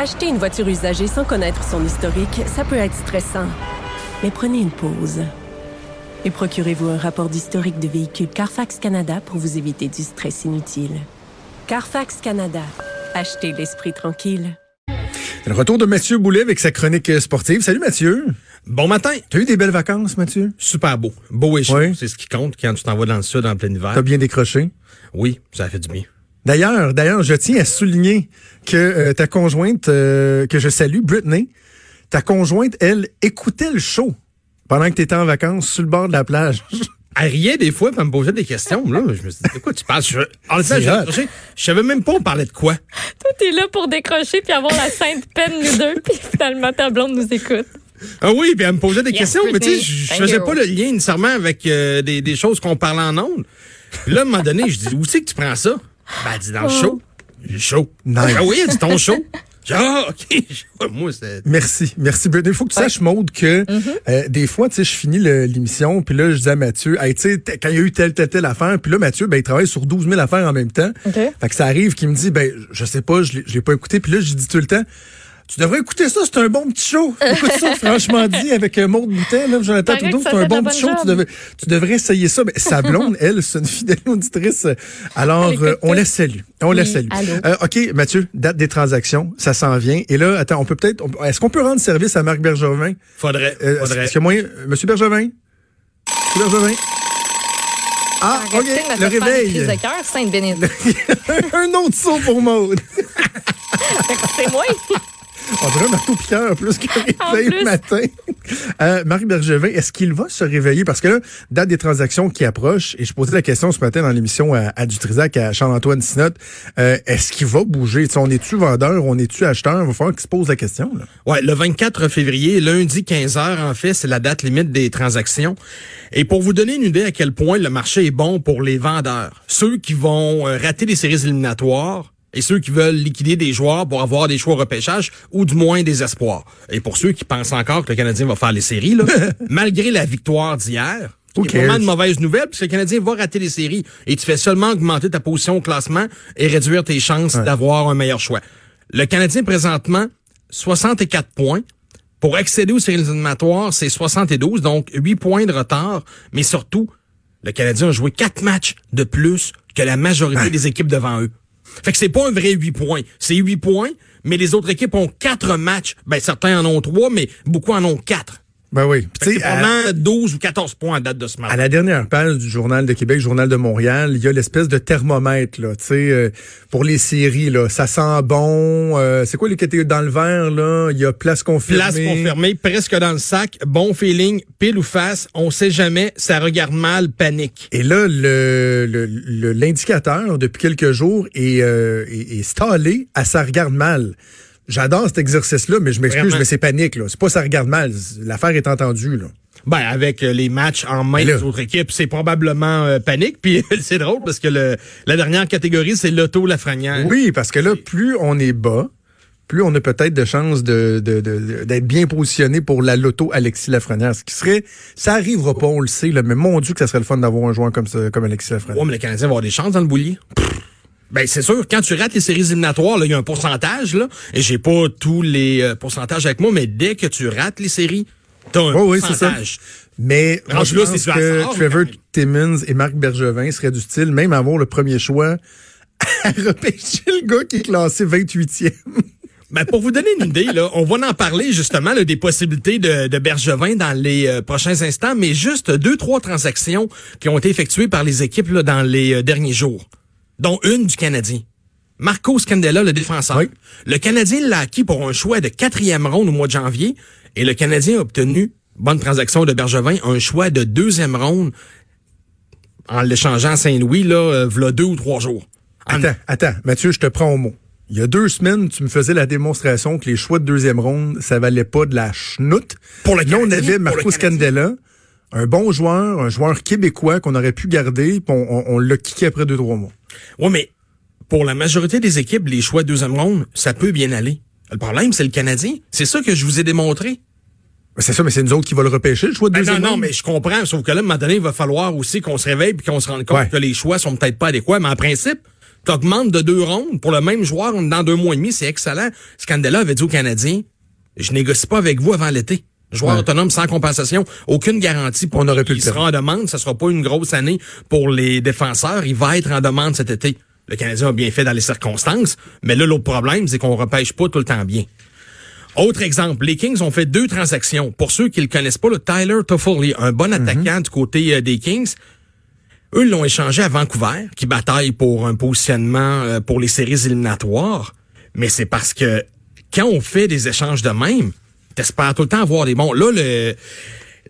Acheter une voiture usagée sans connaître son historique, ça peut être stressant. Mais prenez une pause. Et procurez-vous un rapport d'historique de véhicule Carfax Canada pour vous éviter du stress inutile. Carfax Canada. Achetez l'esprit tranquille. C'est le retour de Mathieu Boulet avec sa chronique sportive. Salut Mathieu. Bon matin. T'as eu des belles vacances, Mathieu? Super beau. Beau et chaud. Oui. C'est ce qui compte quand tu t'en vas dans le sud en plein hiver. T'as bien décroché? Oui, ça a fait du bien. D'ailleurs, d'ailleurs, je tiens à souligner que euh, ta conjointe, euh, que je salue, Brittany, ta conjointe, elle, écoutait le show pendant que t'étais en vacances sur le bord de la plage. Elle riait des fois, puis elle me posait des questions. Là, je me suis dit, de quoi tu parles? Je, j'ai hot. décroché. je savais même pas on parlait de quoi. Toi, t'es là pour décrocher puis avoir la sainte peine, nous deux, puis finalement, ta blonde nous écoute. Ah oui, puis elle me posait des Yes, questions, mais tu sais, je je faisais you. pas le lien nécessairement avec euh, des, des choses qu'on parlait en ondes. Puis là, à un moment donné, je dis, où c'est que tu prends ça? Ben, elle dit, dans le Oh. show. Le show. Nice. Ah oui, elle dit, ton show. J'ai ah, OK. Moi, c'est... Merci, merci Brittany. Il faut que tu saches, Maude, que euh, des fois, tu sais, je finis le- l'émission, puis là, je dis à Mathieu, hey, tu sais, quand il y a eu telle, telle, telle affaire, puis là, Mathieu, ben, il travaille sur 12 000 affaires en même temps. OK. Fait que ça arrive qu'il me dit, ben, je sais pas, je l'ai- je l'ai pas écouté, puis là, je dis tout le temps, tu devrais écouter ça, c'est un bon petit show. Écoute ça, franchement dit, avec euh, Maude Boutet, là, Jonathan Trudeau, c'est un bon petit show, tu devrais, tu devrais essayer ça. Mais sa blonde, elle, c'est une fidèle auditrice. Alors, euh, on la salue. On la salue. Euh, OK, Mathieu, date des transactions, ça s'en vient. Et là, attends, on peut peut-être, est-ce qu'on peut rendre service à Marc Bergevin? Faudrait, Euh, faudrait. Est-ce que moi, euh, Monsieur Bergevin? Monsieur Bergevin? Ah, OK, le réveil. crises de cœur, sainte un autre saut pour Maude. C'est moi. On dirait un marteau piqueur plus qu'un En réveil le matin. Euh, Marie Bergevin, est-ce qu'il va se réveiller? Parce que là, date des transactions qui approchent, et je posais la question ce matin dans l'émission à, à Dutrisac, à Charles-Antoine Sinotte, euh, est-ce qu'il va bouger? Tu sais, on est-tu vendeur, on est-tu acheteur? Il va falloir qu'il se pose la question. Là. Ouais, le 24 février, lundi 15 heures, en fait, c'est la date limite des transactions. Et pour vous donner une idée à quel point le marché est bon pour les vendeurs, ceux qui vont euh, rater les séries éliminatoires et ceux qui veulent liquider des joueurs pour avoir des choix au repêchage ou du moins des espoirs. Et pour ceux qui pensent encore que le Canadien va faire les séries, là, malgré la victoire d'hier, c'est vraiment une mauvaise nouvelle, puisque le Canadien va rater les séries et tu fais seulement augmenter ta position au classement et réduire tes chances d'avoir un meilleur choix. Le Canadien, présentement, 64 points. Pour accéder aux séries éliminatoires, c'est 72, donc 8 points de retard. Mais surtout, le Canadien a joué 4 matchs de plus que la majorité des équipes devant eux. Fait que c'est pas un vrai 8 points. C'est 8 points, mais les autres équipes ont 4 matchs. Ben, certains en ont 3, mais beaucoup en ont 4. Ben oui. C'est vraiment 12 ou 14 points à date de ce match. À la dernière page du Journal de Québec, Journal de Montréal, il y a l'espèce de thermomètre, là, tu sais, euh, pour les séries, là. Ça sent bon. euh, c'est quoi les catégories dans le vert, là? Il y a place confirmée. Place confirmée, presque dans le sac, bon feeling, pile ou face, on sait jamais, ça regarde mal, panique. Et là, le, le- le- l'indicateur, depuis quelques jours, est, euh, est, est stallé à ça regarde mal. J'adore cet exercice-là, mais je m'excuse, mais c'est panique, là. C'est pas ça regarde mal. L'affaire est entendue, là. Ben, avec euh, les matchs en main des autres équipes, c'est probablement euh, panique. Puis c'est drôle parce que le, la dernière catégorie, c'est l'auto Lafrenière. Oui, parce que là, plus on est bas, plus on a peut-être de chances de, de- de- d'être bien positionné pour la loto Alexis Lafrenière. Ce qui serait, ça arrivera pas, on le sait, là, mais mon Dieu que ça serait le fun d'avoir un joueur comme ça, comme Alexis Lafrenière. Ouais, mais le Canadien va avoir des chances dans le boulier. Ben, c'est sûr, quand tu rates les séries éliminatoires, il y a un pourcentage, là, et j'ai pas tous les euh, pourcentages avec moi, mais dès que tu rates les séries, t'as un Oui, oui, ça. pourcentage. Mais moi, je pense que Trevor Timmons et Marc Bergevin seraient du style, même avoir le premier choix, à repêcher le gars qui est classé 28e. Ben, pour vous donner une idée, là, on va en parler justement là, des possibilités de, de Bergevin dans les euh, prochains instants, mais juste deux, trois transactions qui ont été effectuées par les équipes là, dans les euh, derniers jours, dont une du Canadien. Marco Scandella, le défenseur. Oui. Le Canadien l'a acquis pour un choix de quatrième ronde au mois de janvier et le Canadien a obtenu, bonne transaction de Bergevin, un choix de deuxième ronde en l'échangeant à Saint-Louis, là, euh, v'là deux ou trois jours. En- Attends, attends, Mathieu, je te prends au mot. Il y a deux semaines, tu me faisais la démonstration que les choix de deuxième ronde, ça valait pas de la chenoute. Pour le Là, on avait Marco. Scandella, un bon joueur, un joueur québécois qu'on aurait pu garder, on, on- on l'a kické après deux, trois mois. Ouais, mais pour la majorité des équipes, les choix de deuxième ronde, ça peut bien aller. Le problème, c'est le Canadien. C'est ça que je vous ai démontré. C'est ça, mais c'est nous autres qui va le repêcher, le choix de Ben deuxième non, non, mais je comprends. Sauf que là, à un moment donné, il va falloir aussi qu'on se réveille puis qu'on se rende compte Ouais. que les choix sont peut-être pas adéquats. Mais en principe, T'augmentes de deux rondes pour le même joueur dans deux mois et demi, c'est excellent. Scandella avait dit aux Canadiens, je négocie pas avec vous avant l'été. Joueur Ouais. autonome sans compensation, aucune garantie pour On aurait pu il le sera en demande. Ça sera pas une grosse année pour les défenseurs. Il va être en demande cet été. Le Canadien a bien fait dans les circonstances, mais là, l'autre problème, c'est qu'on repêche pas tout le temps bien. Autre exemple, les Kings ont fait deux transactions. Pour ceux qui le connaissent pas, le Tyler Toffoli, un bon attaquant du côté euh, des Kings, eux l'ont échangé à Vancouver, qui bataille pour un positionnement euh, pour les séries éliminatoires. Mais c'est parce que quand on fait des échanges de même, t'espères tout le temps avoir des bons. Là, le,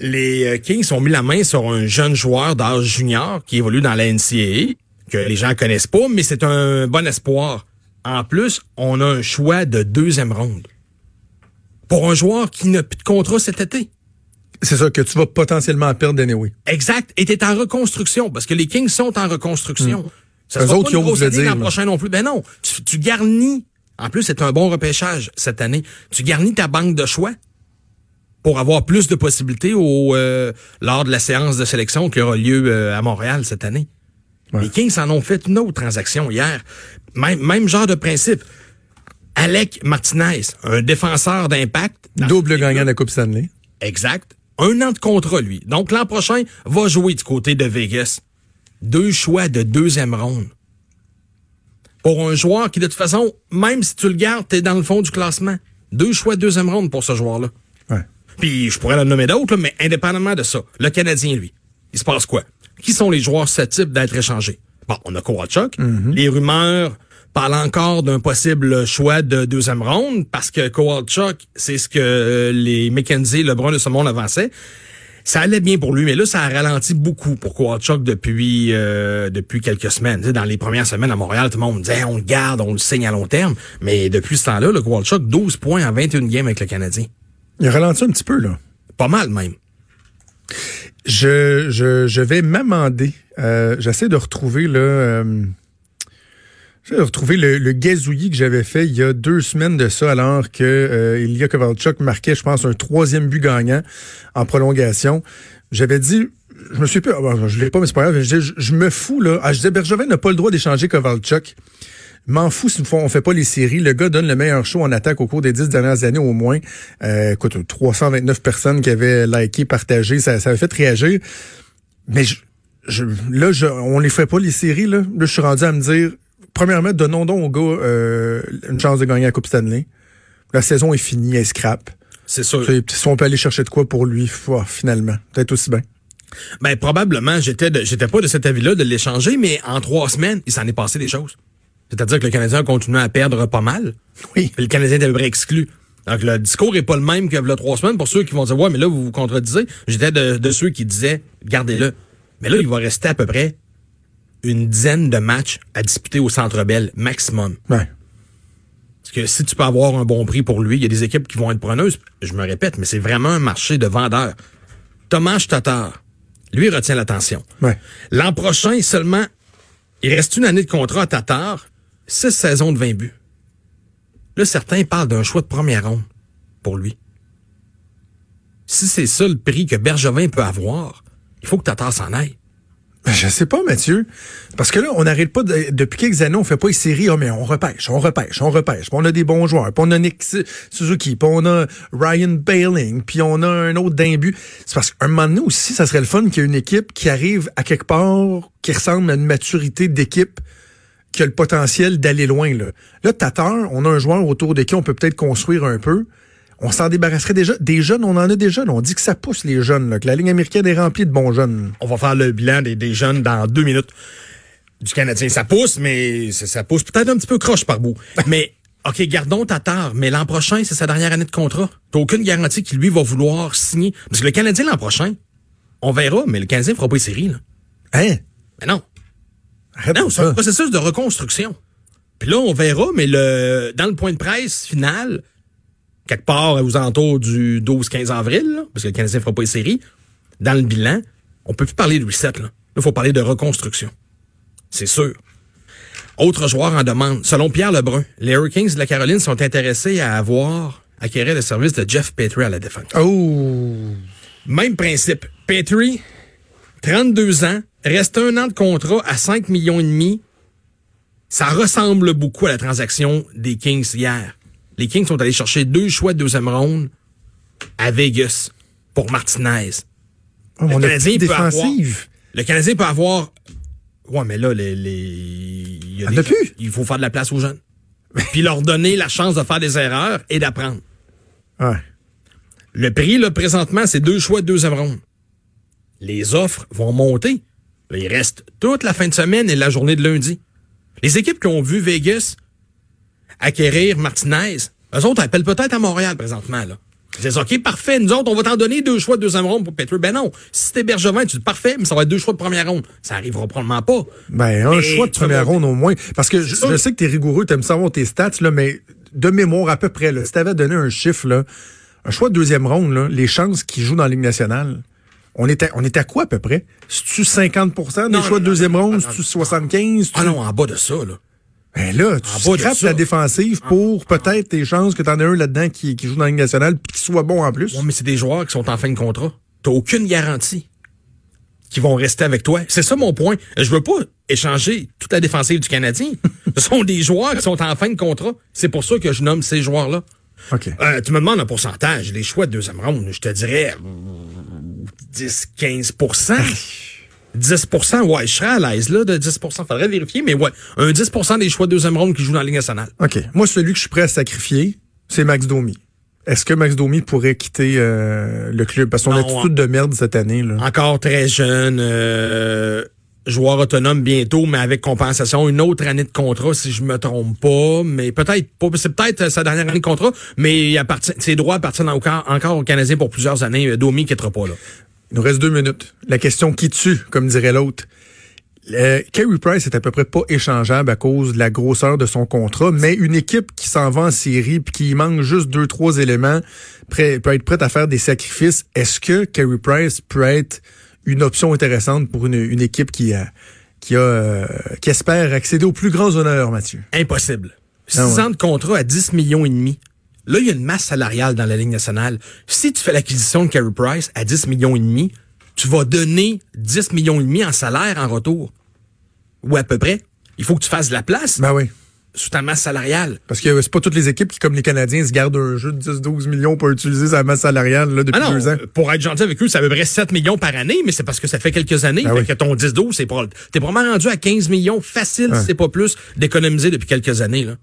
les euh, Kings ont mis la main sur un jeune joueur d'âge junior qui évolue dans la NCAA, que les gens connaissent pas, mais c'est un bon espoir. En plus, on a un choix de deuxième ronde. Pour un joueur qui n'a plus de contrat cet été. C'est ça que tu vas potentiellement perdre anyway. Exact. Et t'es en reconstruction, parce que les Kings sont en reconstruction. Ça Eux sera autres pas qui une grosse année l'an prochain non plus. Ben non, tu, tu garnis. En plus, c'est un bon repêchage cette année. Tu garnis ta banque de choix pour avoir plus de possibilités au, euh, lors de la séance de sélection qui aura lieu euh, à Montréal cette année. Ouais. Les Kings en ont fait une autre transaction hier. Même, même genre de principe. Alec Martinez, un défenseur d'impact. Double gagnant de la Coupe Stanley. Exact. Un an de contrat, lui. Donc, l'an prochain, va jouer du côté de Vegas. Deux choix de deuxième ronde. Pour un joueur qui, de toute façon, même si tu le gardes, t'es dans le fond du classement. Deux choix de deuxième ronde pour ce joueur-là. Ouais. Puis, je pourrais en nommer d'autres, là, mais indépendamment de ça, le Canadien, lui, il se passe quoi? Qui sont les joueurs susceptibles d'être échangés? Bon, on a Kowalchuk. Les rumeurs parlent encore d'un possible choix de deuxième ronde parce que Kowalchuk, c'est ce que les McKenzie, Lebrun de ce monde avançaient. Ça allait bien pour lui, mais là, ça a ralenti beaucoup pour Kowalchuk depuis euh, depuis quelques semaines. Tu sais, dans les premières semaines à Montréal, tout le monde disait on le garde, on le signe à long terme. Mais depuis ce temps-là, le Kowalchuk, 12 points en 21 games avec le Canadien. Il a ralenti un petit peu, là. Pas mal même. Je, je, je vais m'amender. Euh, J'essaie de retrouver là. Euh, j'essaie de retrouver le, le gazouillis que j'avais fait il y a deux semaines de ça, alors que euh, Ilya Kovalchuk marquait, je pense, un troisième but gagnant en prolongation. J'avais dit, je me suis pas, bon, je l'ai pas, mais c'est pas grave. Je, me fous là. Ah, je disais, Bergevin n'a pas le droit d'échanger Kovalchuk. M'en fous si on fait pas les séries. Le gars donne le meilleur show en attaque au cours des dix dernières années au moins. Euh, écoute, 329 personnes qui avaient liké, partagé, ça, ça avait fait réagir. Mais je, je- là, je, on les fait pas les séries. Là, là je suis rendu à me dire, premièrement, donnons donc au gars euh, une chance de gagner la Coupe Stanley. La saison est finie, elle scrape. C'est sûr. Si on peut aller chercher de quoi pour lui, ouah, finalement, peut-être aussi bien. Ben probablement, j'étais j'étais pas de cet avis-là de l'échanger, mais en trois semaines, il s'en est passé des choses. C'est-à-dire que le Canadien a continué à perdre pas mal. Oui. Le Canadien était à peu près exclu. Donc le discours est pas le même que le trois semaines pour ceux qui vont dire ouais mais là vous vous contredisez. J'étais de, de ceux qui disaient gardez-le. Mais là il va rester à peu près une dizaine de matchs à disputer au Centre Bell maximum. Ouais. Parce que si tu peux avoir un bon prix pour lui, il y a des équipes qui vont être preneuses. Je me répète, mais c'est vraiment un marché de vendeurs. Thomas Tatar, lui retient l'attention. Ouais. L'an prochain, seulement, il reste une année de contrat à Tatar, six saisons de 20 buts. Là, certains parlent d'un choix de première ronde pour lui. Si c'est ça le prix que Bergevin peut avoir, il faut que Tatar s'en aille. Ben, Je sais pas, Mathieu. Parce que là, on n'arrête pas, de- depuis quelques années, on fait pas les séries, Ah, mais on repêche, on repêche, on repêche. Puis on a des bons joueurs. Puis on a Nick Su- Suzuki, puis on a Ryan Bailing, puis on a un autre d'un but. C'est parce qu'un moment donné aussi, ça serait le fun qu'il y ait une équipe qui arrive à quelque part, qui ressemble à une maturité d'équipe, qui a le potentiel d'aller loin. Là, là Tatar, on a un joueur autour de qui on peut peut-être construire un peu. On s'en débarrasserait déjà. Des jeunes, on en a des jeunes. On dit que ça pousse les jeunes, là, que la ligne américaine est remplie de bons jeunes. On va faire le bilan des, des jeunes dans deux minutes. Du Canadien, ça pousse, mais ça, ça pousse peut-être un petit peu croche par bout. mais, OK, gardons Tatar, mais l'an prochain, c'est sa dernière année de contrat. T'as aucune garantie qu'il, lui, va vouloir signer. Parce que le Canadien, l'an prochain, on verra, mais le Canadien fera pas les séries, là. Hein? Mais non. Arrête Non, c'est un processus de reconstruction. Puis là, on verra, mais le dans le point de presse final, quelque part aux alentours du 12-15 avril, là, parce que le Canadien fera pas les séries, dans le bilan, on peut plus parler de reset. Là, il faut parler de reconstruction. C'est sûr. Autre joueur en demande. Selon Pierre Lebrun, les Hurricanes de la Caroline sont intéressés à avoir acquérir le service de Jeff Petrie à la défense. Oh! Même principe. Petrie, 32 ans, reste un an de contrat à 5 millions et demi. Ça ressemble beaucoup à la transaction des Kings hier. Les Kings sont allés chercher deux choix de deuxième ronde à Vegas pour Martinez. Oh, Le Canadien peut avoir-. Le Canadien peut avoir. Ouais, mais là, les. les... Il, y a On des- a plus. il faut faire de la place aux jeunes. Puis leur donner la chance de faire des erreurs et d'apprendre. Ouais. Le prix, là, présentement, c'est deux choix de deuxième ronde. Les offres vont monter. Là, il reste toute la fin de semaine et la journée de lundi. Les équipes qui ont vu Vegas acquérir Martinez, eux autres appellent peut-être à Montréal présentement, là. Ils disent, OK, parfait, nous autres, on va t'en donner deux choix de deuxième ronde pour Petro. Ben non. Si c'était Bergevin, tu dis parfait, mais ça va être deux choix de première ronde. Ça arrivera probablement pas. Ben, un Mais choix de première ronde au moins. Parce que je, sais que t'es rigoureux, t'aimes savoir tes stats, là, mais de mémoire à peu près, là, si t'avais donné un chiffre, là, un choix de deuxième ronde, là, les chances qu'il joue dans la Ligue nationale, on à, on est à quoi à peu près? C'est-tu 50 des Non, choix non, de deuxième ronde? C'est-tu non. 75? Ah non, en bas de ça, là. Ben là, tu scrapes la défensive pour peut-être tes chances que t'en aies un là-dedans qui, qui joue dans la Ligue nationale puis qui soit bon en plus. Ouais, mais c'est des joueurs qui sont en fin de contrat. T'as aucune garantie qu'ils vont rester avec toi. C'est ça mon point. Je veux pas échanger toute la défensive du Canadien. Ce sont des joueurs qui sont en fin de contrat. C'est pour ça que je nomme ces joueurs-là. OK. Euh, tu me demandes un pourcentage. Les choix de deuxième ronde, je te dirais euh, 10-15 10% ouais, je serais à l'aise là de 10% Faudrait vérifier, mais ouais, un 10% des choix de deuxième ronde qui jouent dans la Ligue nationale. OK. Moi, celui que je suis prêt à sacrifier, c'est Max Domi. Est-ce que Max Domi pourrait quitter euh, le club? Parce qu'on a attitude de merde cette année. Là. Encore très jeune, euh, joueur autonome bientôt, mais avec compensation, une autre année de contrat, si je me trompe pas, mais peut-être pas, c'est peut-être sa dernière année de contrat, mais il appartient, ses droits appartiennent encore, encore aux Canadiens pour plusieurs années. Euh, Domi quittera pas là. Il nous reste deux minutes. La question qui tue, comme dirait l'autre. Euh, Carey Price est à peu près pas échangeable à cause de la grosseur de son contrat, mais une équipe qui s'en va en série puis qui manque juste deux, trois éléments prêt, peut être prête à faire des sacrifices. Est-ce que Carey Price peut être une option intéressante pour une, une équipe qui a, qui a, euh, qui espère accéder aux plus grands honneurs, Mathieu? Impossible. Six Ah ouais. ans de contrat à 10 millions et demi. Là, il y a une masse salariale dans la Ligue nationale. Si tu fais l'acquisition de Carey Price à 10 millions et demi, tu vas donner 10 millions et demi en salaire en retour. Ou à peu près. Il faut que tu fasses de la place Ben oui. sous ta masse salariale. Parce que c'est pas toutes les équipes qui, comme les Canadiens, se gardent un jeu de 10-12 millions pour utiliser sa masse salariale là, depuis Ah non, deux ans. pour être gentil avec eux, c'est à peu près 7 millions par année, mais c'est parce que ça fait quelques années. Ah fait oui. que ton 10-12, c'est pas, t'es probablement rendu à 15 millions facile, si c'est pas plus, d'économiser depuis quelques années, là.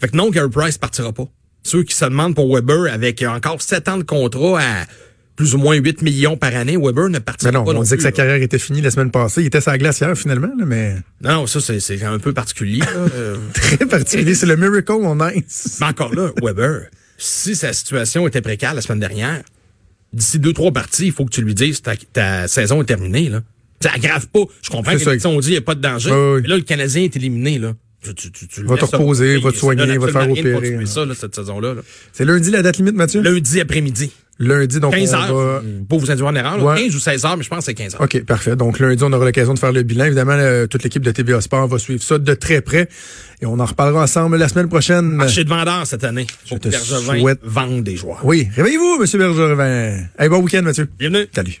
Fait que non, Gary Price partira pas. Ceux qui se demandent pour Weber avec encore 7 ans de contrat à plus ou moins 8 millions par année, Weber ne partira Mais non, pas. on disait que sa carrière était finie la semaine passée. Il était sa glacière finalement, là, mais Non, non, ça, c'est, un peu particulier. Euh, très particulier. C'est le Miracle on Ice. Mais encore là, Weber, si sa situation était précaire la semaine dernière, d'ici deux, trois parties, il faut que tu lui dises ta, ta saison est terminée, là. Ça aggrave pas. Je comprends que les on dit il n'y a pas de danger. Oui. Mais là, le Canadien est éliminé, là. Tu, tu, tu, tu le Va te reposer, va te soigner, va te faire opérer, là. ça, là, cette saison-là. là. C'est lundi la date limite, Mathieu? Lundi après-midi. Lundi, donc 15 on heures. va... Pour vous induire en erreur, là. Ouais. 15 ou 16 heures, mais je pense que c'est 15 heures. OK, parfait. Donc lundi, on aura l'occasion de faire le bilan. Évidemment, euh, toute l'équipe de TVA Sport va suivre ça de très près. Et on en reparlera ensemble la semaine prochaine. Marché de vendeurs cette année. Je que te Bergevin souhaite- vende des joueurs. Oui, réveillez-vous, Monsieur Bergervin. Hey, bon week-end, Mathieu. Bienvenue. Salut.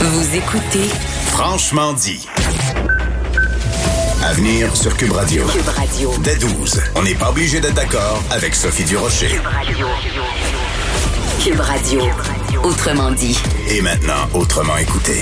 Vous écoutez Franchement dit. À venir sur Cube Radio. Cube Radio. Dès 12, on n'est pas obligé d'être d'accord avec Sophie Durocher. Cube Radio. Cube Radio. Autrement dit. Et maintenant, autrement écouté.